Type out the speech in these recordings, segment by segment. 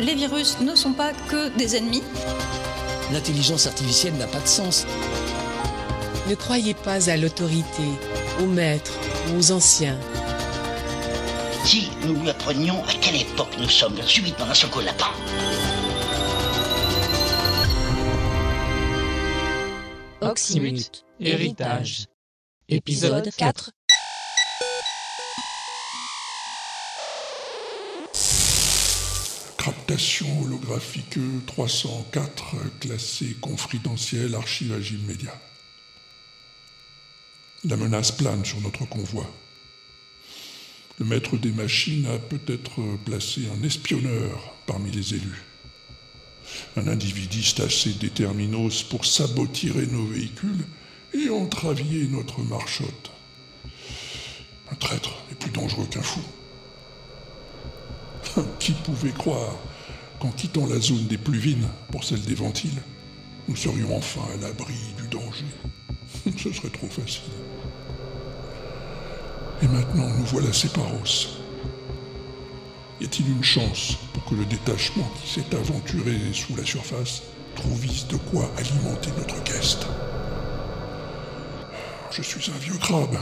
Les virus ne sont pas que des ennemis. L'intelligence artificielle n'a pas de sens. Ne croyez pas à l'autorité, aux maîtres, aux anciens. Si nous lui apprenions à quelle époque nous sommes, subitement coup lapin. Oxymute, héritage. Épisode 4. Captation holographique 304, classée confidentielle, archivage immédiat. La menace plane sur notre convoi. Le maître des machines a peut-être placé un espionneur parmi les élus. Un individiste assez déterminos pour sabotirer nos véhicules et entravier notre marche-haute. Un traître est plus dangereux qu'un fou. Qui pouvait croire qu'en quittant la zone des pluvines pour celle des ventiles, nous serions enfin à l'abri du danger? Ce serait trop facile. Et maintenant, nous voilà séparos. Y a-t-il une chance pour que le détachement qui s'est aventuré sous la surface trouvisse de quoi alimenter notre guest Je suis un vieux crabe,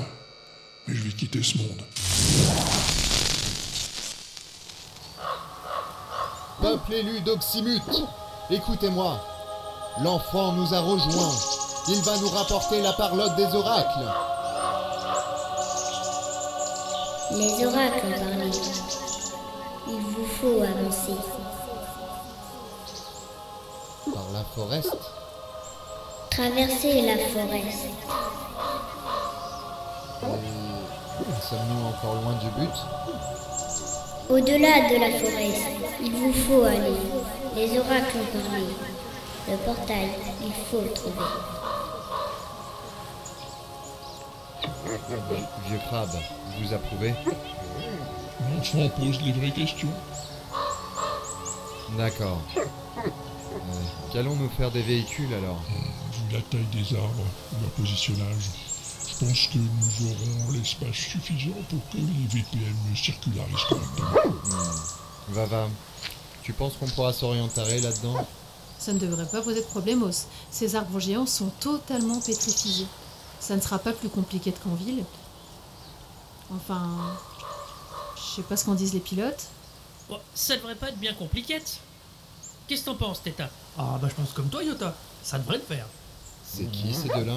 mais je vais quitter ce monde. Peuple élu d'Oxymute, écoutez-moi. L'enfant nous a rejoints. Il va nous rapporter la parlotte des oracles. Les oracles parlé. Il vous faut avancer. Par la forest Traverser la forêt. Et sommes-nous encore loin du but? Au-delà de la forêt, il vous faut aller. Les oracles ont parlé. Le portail, il faut le trouver. Vieux crabe, vous approuvez L'enfant pose les vraies questions. D'accord. Euh, Qu'allons-nous faire des véhicules alors? Vu la taille des arbres, leur positionnage, pense que nous aurons l'espace suffisant pour que les VPN circularisent correctement. Hmm. Vava, tu penses qu'on pourra s'orienter là-dedans? Ça ne devrait pas poser de problème, Os. Ces arbres géants sont totalement pétrifiés. Ça ne sera pas plus compliqué qu'en ville. Enfin. Je sais pas ce qu'en disent les pilotes. Bon, ça devrait pas être bien compliqué. Qu'est-ce que t'en penses, Teta Ah bah je pense comme toi, Yota. Ça devrait le faire. C'est qui ces deux-là?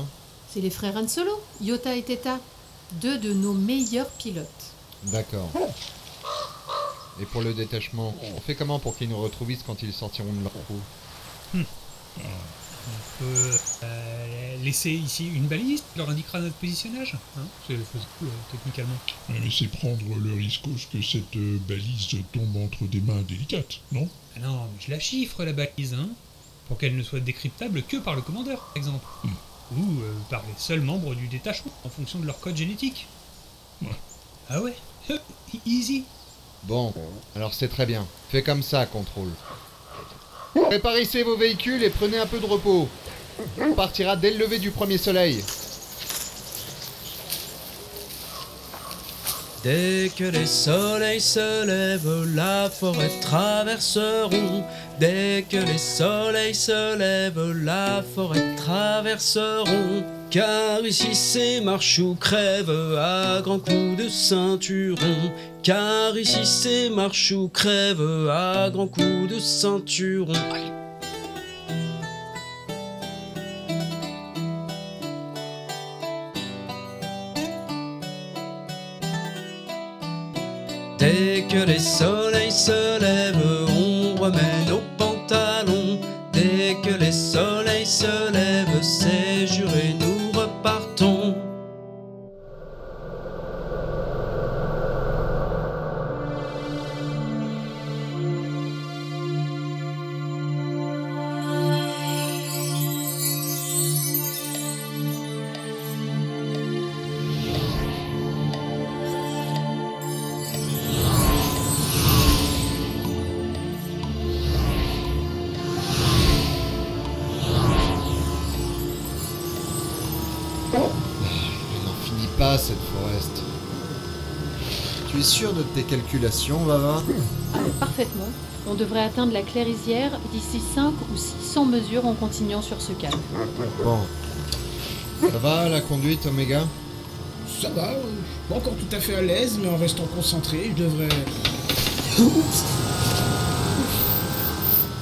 C'est les frères Han Solo, Yota et Teta. Deux de nos meilleurs pilotes. D'accord. Et pour le détachement, on fait comment pour qu'ils nous retrouvent quand ils sortiront de leur trou Hmm. On peut euh, laisser ici une balise qui leur indiquera notre positionnage. Hein C'est faisable euh, techniquement. Mais c'est prendre le risque que cette euh, balise tombe entre des mains délicates, non? Ah non, mais je la chiffre la balise, hein Pour qu'elle ne soit décryptable que par le commandeur, par exemple. Ou euh, par les seuls membres du détachement, en fonction de leur code génétique. Ouais. Ah ouais? Easy Bon, alors c'est très bien. Fais comme ça, contrôle. Préparissez vos véhicules et prenez un peu de repos. On partira dès le lever du premier soleil. Dès que les soleils se lèvent, la forêt traverseront. Dès que les soleils se lèvent, la forêt traverseront. Car ici c'est marche ou crève à grands coups de ceinturon. Car ici c'est marche ou crève à grands coups de ceinturon. Es sûr de tes calculations, Vava Ah, parfaitement. On devrait atteindre la clairisière d'ici 5 ou 600 mesures en continuant sur ce câble. Bon. Ça va, la conduite, Omega? Ça va, euh, pas encore tout à fait à l'aise, mais en restant concentré, je devrais.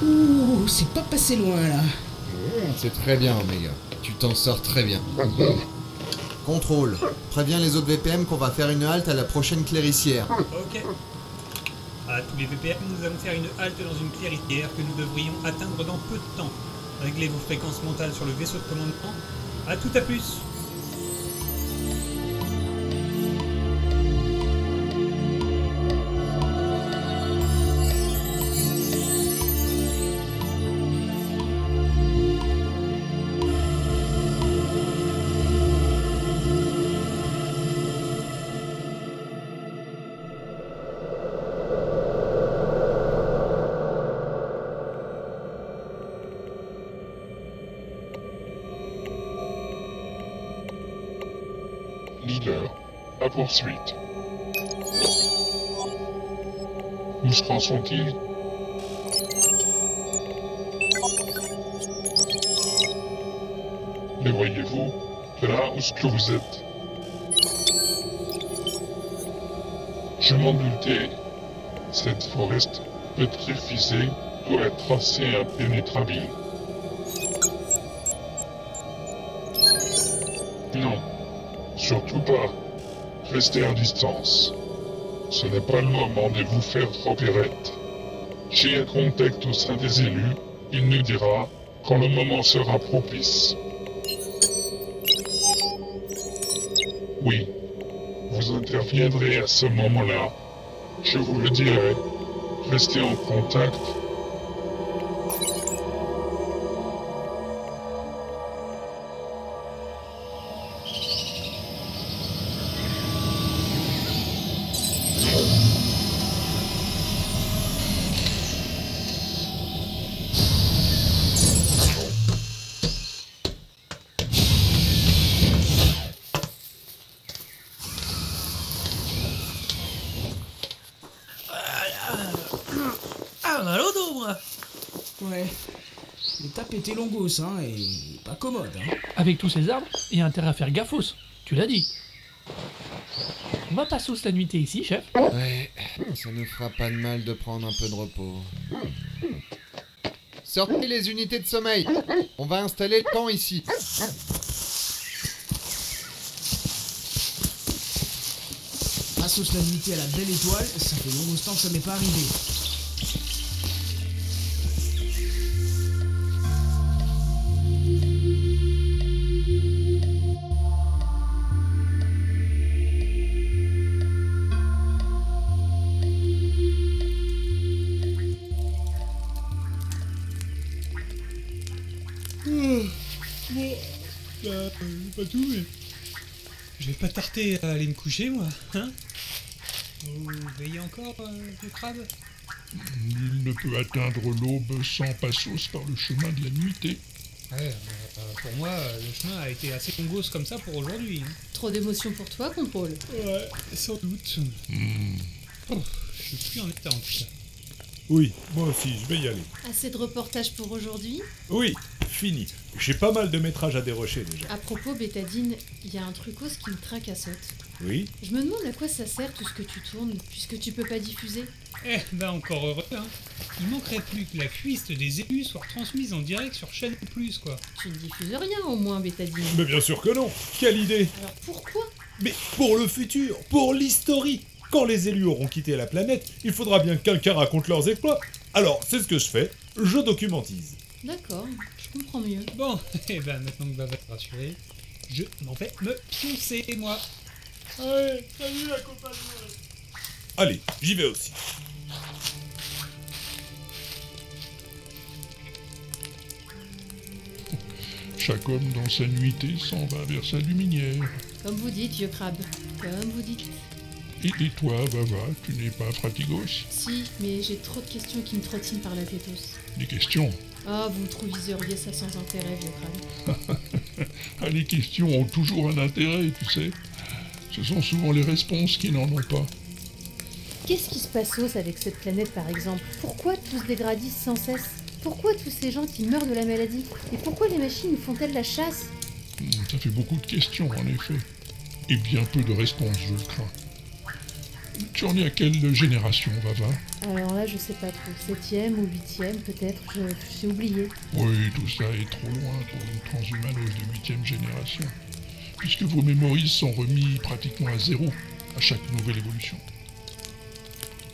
Ouh, c'est pas passé loin là. C'est très bien, Omega. Tu t'en sors très bien. Contrôle. Préviens les autres VPM qu'on va faire une halte à la prochaine clairissière. Ok. À tous les VPM, nous allons faire une halte dans une clairière que nous devrions atteindre dans peu de temps. Réglez vos fréquences mentales sur le vaisseau de commandement. À tout à plus À poursuite. Où se sont-ils Les voyez-vous là où ce que vous êtes? Je m'en doutais. Cette forest pétrifiée doit être assez impénétrable. Non, surtout pas. Restez à distance. Ce n'est pas le moment de vous faire trop pirette. J'ai un contact au sein des élus. Il nous dira quand le moment sera propice. Oui, vous interviendrez à ce moment-là. Je vous le dirai. Restez en contact. Ouais. L'étape était longos, hein, et pas commode, hein. Avec tous ces arbres, il y a intérêt à faire gaffos. Tu l'as dit. On va pas la nuitée ici, chef Ouais, ça ne fera pas de mal de prendre un peu de repos. Sortez les unités de sommeil On va installer le camp ici. Assos la nuitée à la belle étoile, ça fait longos temps que ça m'est pas arrivé. Pas tout, mais. Je vais pas tarder à aller me coucher, moi, hein Vous veillez encore, euh, le crabe? Nul ne peut atteindre l'aube sans passos par le chemin de la nuitée. Ouais, euh, pour moi, le chemin a été assez congos comme ça pour aujourd'hui. hein. Trop d'émotions pour toi, contrôle. Ouais, sans doute. Oh, je suis plus en état en tout cas. Oui, moi aussi, je vais y aller. Assez de reportages pour aujourd'hui. Oui, fini. J'ai pas mal de métrages à dérocher déjà. À propos, Bétadine, il y a un trucos qui me tracassote. Oui Je me demande à quoi ça sert tout ce que tu tournes, puisque tu peux pas diffuser. Eh ben encore heureux, hein. Il manquerait plus que la cuisse des élus soit transmise en direct sur chaîne plus, quoi. Tu ne diffuses rien au moins, Bétadine. Mais bien sûr que non Quelle idée Alors pourquoi? Mais pour le futur, pour l'historie Quand les élus auront quitté la planète, il faudra bien que quelqu'un raconte leurs exploits. Alors, c'est ce que je fais, je documentise. D'accord, je comprends mieux. Bon, et ben maintenant que Bava est rassuré, je m'en vais me pioncer, moi. Ouais, salut la compagnie Allez, j'y vais aussi. Chaque homme dans sa nuitée s'en va vers sa luminaire. Comme vous dites, vieux crabe. Comme vous dites. Et, et toi, Bava, tu n'es pas fratigos Si, mais j'ai trop de questions qui me trottinent par la tétos. Des questions Ah, vous trouviseriez ça sans intérêt, vieux crabe. Ah, Les questions ont toujours un intérêt, tu sais. Ce sont souvent les réponses qui n'en ont pas. Qu'est-ce qui se passe os avec cette planète par exemple? Pourquoi tout se dégradise sans cesse? Pourquoi tous ces gens qui meurent de la maladie? Et pourquoi les machines font-elles la chasse? Hmm, Ça fait beaucoup de questions, en effet. Et bien peu de réponses, je le crains. Tu en es à quelle génération, Vava? Alors là, je sais pas trop. Septième ou huitième, peut-être. J'ai oublié. Oui, tout ça est trop loin pour une transhumanoïde de huitième génération. Puisque vos mémories sont remis pratiquement à zéro à chaque nouvelle évolution.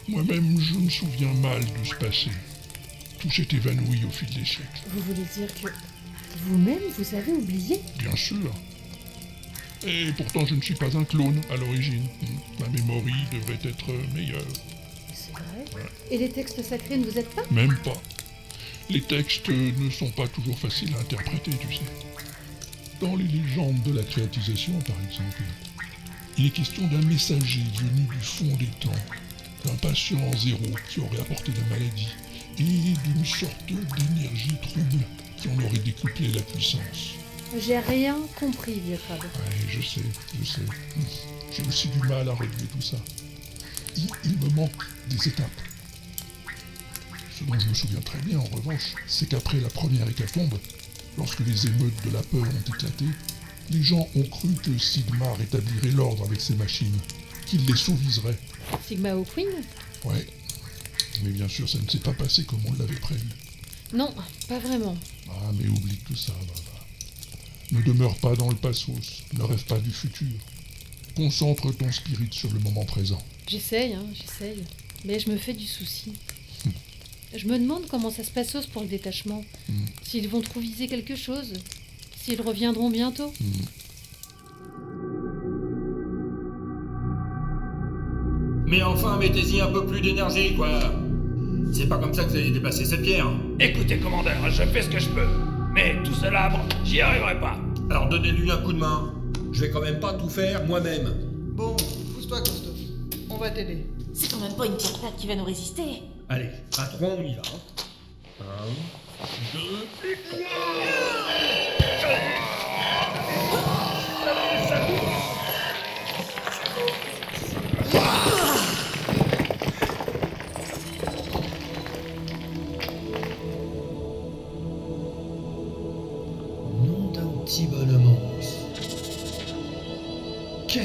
Moi-même, je me souviens mal de ce passé. Tout s'est évanoui au fil des siècles. Vous voulez dire que vous-même, vous avez oublié? Bien sûr. Et pourtant, je ne suis pas un clone à l'origine. Hmm, Ma mémoire devrait être meilleure. C'est vrai. Et les textes sacrés ne vous aident pas? Même pas. Les textes ne sont pas toujours faciles à interpréter, tu sais. Dans les légendes de la créatisation, par exemple, il est question d'un messager venu du fond des temps, d'un patient zéro qui aurait apporté la maladie, et d'une sorte d'énergie trouble qui en aurait décuplé la puissance. J'ai rien compris, vieux crabe. Ouais, je sais, je sais. J'ai aussi du mal à relever tout ça. Il, il me manque des étapes. Ce dont je me souviens très bien, en revanche, c'est qu'après la première hécatombe, lorsque les émeutes de la peur ont éclaté, les gens ont cru que Sigma rétablirait l'ordre avec ses machines, qu'il les sauviserait. Sigma au Queen Ouais. Mais bien sûr, ça ne s'est pas passé comme on l'avait prévu. Non, pas vraiment. Ah, mais oublie tout ça, Vava. Ne demeure pas dans le passos, ne rêve pas du futur. Concentre ton spirit sur le moment présent. J'essaye, hein, j'essaye. Mais je me fais du souci. Je me demande comment ça se passe pour le détachement. S'ils vont trouver quelque chose. S'ils reviendront bientôt. Mais enfin, mettez-y un peu plus d'énergie, quoi. C'est pas comme ça que vous allez dépasser cette pierre. Écoutez, commandeur, je fais ce que je peux. Mais tout ce labre, j'y arriverai pas. Alors donnez-lui un coup de main. Je vais quand même pas tout faire moi-même. Bon, pousse-toi, Costo. On va t'aider. C'est quand même pas une pierre plate qui va nous résister. Allez, patron, on y va. Un, deux, et Nom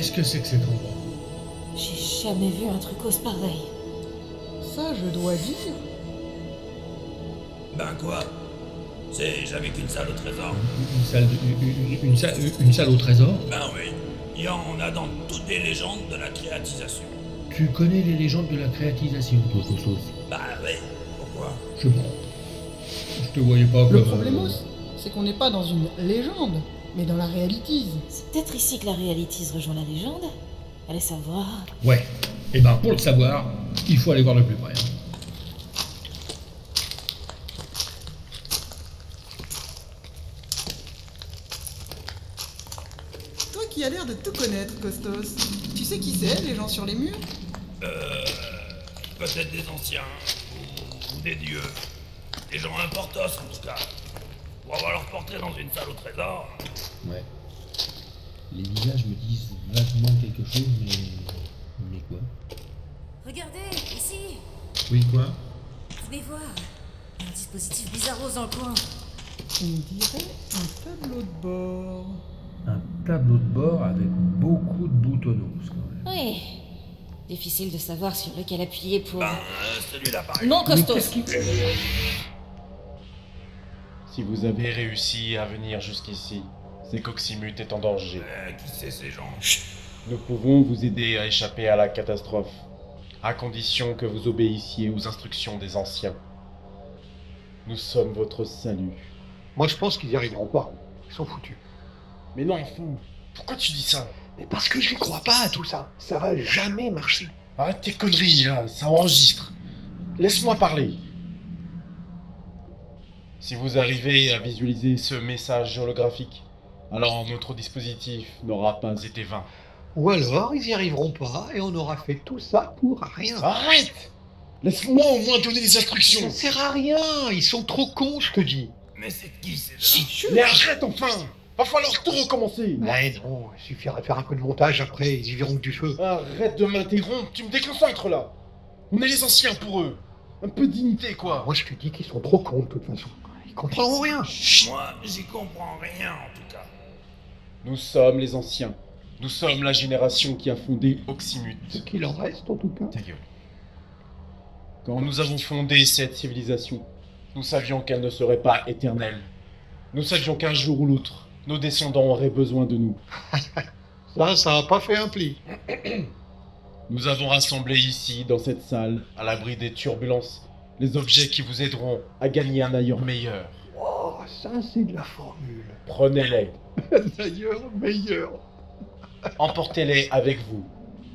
Qu'est-ce que c'est que cet endroit J'ai jamais vu un truc aussi pareil. Ça, je dois dire. Ben quoi? C'est jamais qu'une salle au trésor. Une salle, de- une, une- une salle, une salle au trésor? Ben oui, il y en a dans toutes les légendes de la créatisation. Tu connais les légendes de la créatisation, toi, Costos Bah ouais, pourquoi? Je prends. Je te voyais pas Le problème, c'est qu'on n'est pas dans une légende, mais dans la réalité. C'est peut-être ici que la réalité rejoint la légende. Allez savoir. Ouais. Et ben, pour le savoir, il faut aller voir de plus près. Toi qui as l'air de tout connaître, Costos. Tu sais qui c'est, les gens sur les murs? Euh. Peut-être des anciens, ou, ou des dieux. Des gens importants en tout cas. Pour avoir leur portrait dans une salle au trésor. Ouais. Les visages me disent vaguement quelque chose, mais... Mais quoi? Regardez, ici Oui, quoi? Vous pouvez voir. Un dispositif bizarre dans le coin. On dirait un tableau de bord. Un tableau de bord avec beaucoup de boutonnoses, quand même. Oui. Difficile de savoir sur lequel appuyer pour. Ben, celui-là par Non, exemple. Costos Si vous avez réussi à venir jusqu'ici, c'est qu'Oxymut est en danger. Euh, qui c'est ces gens? Nous pouvons vous aider à échapper à la catastrophe, à condition que vous obéissiez aux instructions des anciens. Nous sommes votre salut. Moi, je pense qu'ils y arriveront pas. Ils sont foutus. Mais non, fou Pourquoi tu dis ça? Mais parce que j'y crois pas à tout ça. Ça va jamais marcher. Arrête tes conneries, là, ça enregistre. Laisse-moi parler. Si vous arrivez à visualiser ce message holographique, alors notre dispositif n'aura pas été vain. Ou alors, ils y arriveront pas et on aura fait tout ça pour rien. Arrête Laisse-moi au moins donner des instructions Ça sert à rien. Ils sont trop cons, je te dis. Mais c'est qui ces gens? Mais arrête enfin Va falloir tout recommencer Mais non, il suffirait de faire un peu de montage après, ils y verront que du feu. Arrête de m'interrompre, tu me déconcentres là On est les anciens pour eux Un peu de dignité quoi Moi je te dis qu'ils sont trop cons de toute façon. Ils comprendront rien. Moi, j'y comprends rien en tout cas. Nous sommes les anciens. Nous sommes la génération qui a fondé Oxymut. Ce qu'il en reste en tout cas. Ta gueule. Quand nous avons fondé cette civilisation, nous savions qu'elle ne serait pas éternelle. Nous savions qu'un jour ou l'autre, nos descendants auraient besoin de nous. Ça, ça a pas fait un pli. Nous avons rassemblé ici, dans cette salle, à l'abri des turbulences, les objets qui vous aideront à gagner un ailleurs meilleur. Oh, ça c'est de la formule. Prenez-les, D'ailleurs, meilleur. emportez-les avec vous.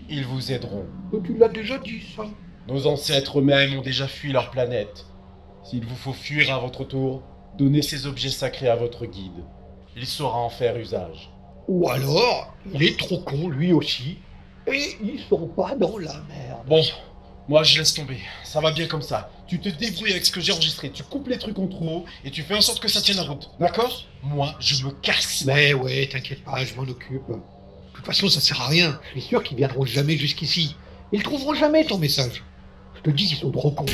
Ils vous aideront. Oh, Tu l'as déjà dit ça. Nos ancêtres eux-mêmes ont déjà fui leur planète. S'il vous faut fuir à votre tour, donnez ces objets sacrés à votre guide. Il saura en faire usage. Ou alors, il est trop con lui aussi. Et ils sont pas dans la merde. Bon, moi je laisse tomber. Ça va bien comme ça. Tu te débrouilles avec ce que j'ai enregistré. Tu coupes les trucs en trop et tu fais en sorte que ça tienne la route. D'accord? Moi, je me casse. Mais ouais, t'inquiète pas, je m'en occupe. De toute façon, ça sert à rien. Je suis sûr qu'ils viendront jamais jusqu'ici. Ils trouveront jamais ton message. Je te dis qu'ils sont trop cons.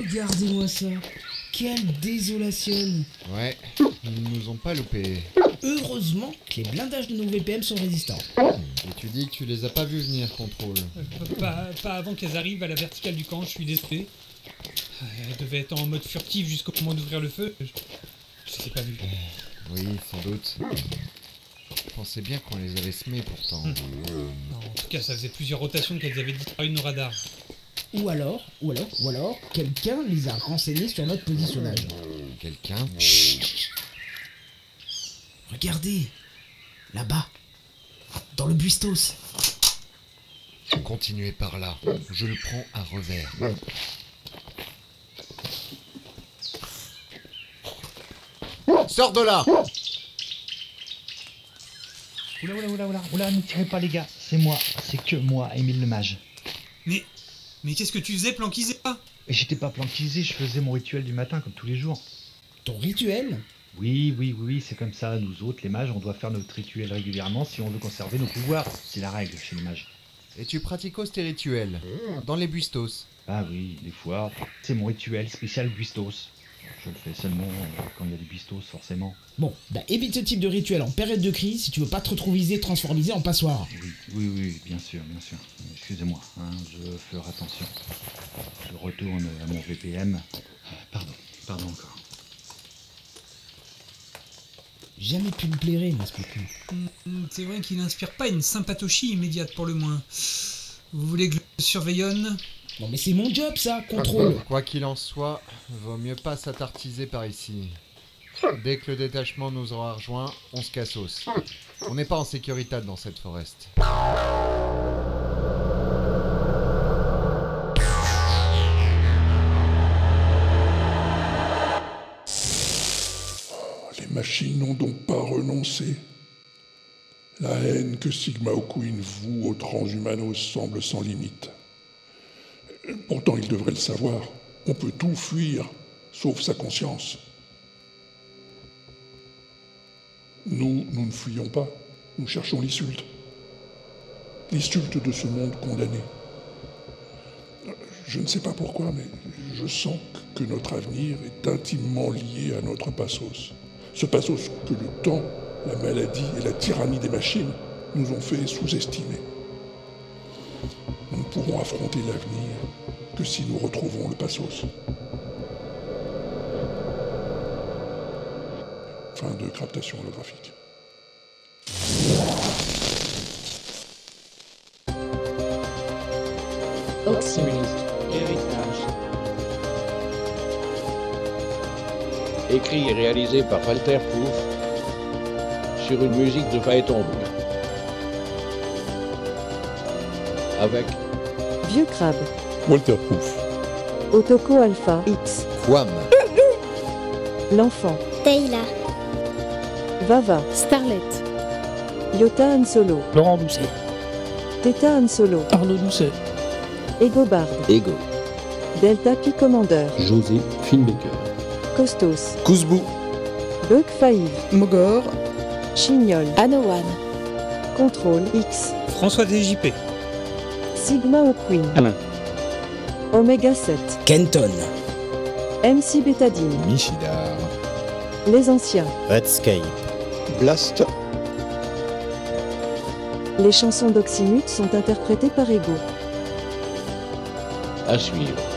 Regardez-moi ça. Quelle désolation. Ouais, ils ne nous ont pas loupés. Heureusement que les blindages de nos VPM sont résistants. Et tu dis que tu les as pas vus venir, contrôle. Pas, pas avant qu'elles arrivent à la verticale du camp, je suis désolé. Elles devaient être en mode furtif jusqu'au moment d'ouvrir le feu. Je, je les ai pas vues. Oui, sans doute. Je pensais bien qu'on les avait semés pourtant. Non, en tout cas, ça faisait plusieurs rotations qu'elles avaient disparu de nos radars. Ou alors, ou alors, ou alors, quelqu'un les a renseignés sur notre positionnage. Quelqu'un Regardez, là-bas, dans le buistos. Continuez par là. Je le prends à revers. Sors de là Oula, oula, oula, oula, oula, ne tirez pas les gars, c'est moi, c'est que moi, Émile le mage. Mais, mais qu'est-ce que tu faisais planquisé Et j'étais pas planquisé, je faisais mon rituel du matin comme tous les jours. Ton rituel? Oui, oui, oui, oui, c'est comme ça, nous autres, les mages, on doit faire notre rituel régulièrement si on veut conserver nos pouvoirs. C'est la règle chez les mages. Et tu pratiques tes rituels? Dans les buistos Ah oui, des fois, c'est mon rituel spécial Buistos. Je le fais seulement euh, quand il y a des bistos, forcément. Bon, bah évite ce type de rituel en période de crise si tu veux pas te retrouver transformisé en passoire. Oui, oui, oui, bien sûr, bien sûr. Excusez-moi, hein, je ferai attention. Je retourne à mon VPM. Pardon, pardon encore. Jamais pu me plairer, moi, ce petit. Hmm, C'est vrai qu'il n'inspire pas une sympatochie immédiate pour le moins. Vous voulez que je le surveillonne? Non mais c'est mon job ça, contrôle. Quoi qu'il en soit, vaut mieux pas s'attartiser par ici. Dès que le détachement nous aura rejoints, on se cassos. On n'est pas en sécurité dans cette forest. Les machines n'ont donc pas renoncé. La haine que Sigma O'Queen voue aux transhumanos semble sans limite. Pourtant, il devrait le savoir. On peut tout fuir, sauf sa conscience. Nous, nous ne fuyons pas. Nous cherchons l'insulte. L'insulte de ce monde condamné. Je ne sais pas pourquoi, mais je sens que notre avenir est intimement lié à notre passos. Ce passos que le temps, la maladie et la tyrannie des machines nous ont fait sous-estimer. Nous ne pourrons affronter l'avenir que si nous retrouvons le passos. Fin de captation holographique. Héritage. Écrit et réalisé par Walter Pouf sur une musique de Phaéton. Avec Vieux crabe. Walter Proof. Otoko Alpha X. Quam. L'enfant. Taylor. Vava. Starlet. Yota Han Solo. Laurent Doucet. Theta Han Solo. Arnaud Doucet. Ego Bard. Ego. Delta Pi Commander. José Finbaker. Costos. Kouzbou. Bug 5. Mogor. Chignol. Anowan. Contrôle X. François DJP. Sigma O'Queen. Alain. Omega 7. Kenton. MC Bétadine. Michidar. Les Anciens. Redscape. Blast. Les chansons d'Oxymute sont interprétées par Ego. à suivre.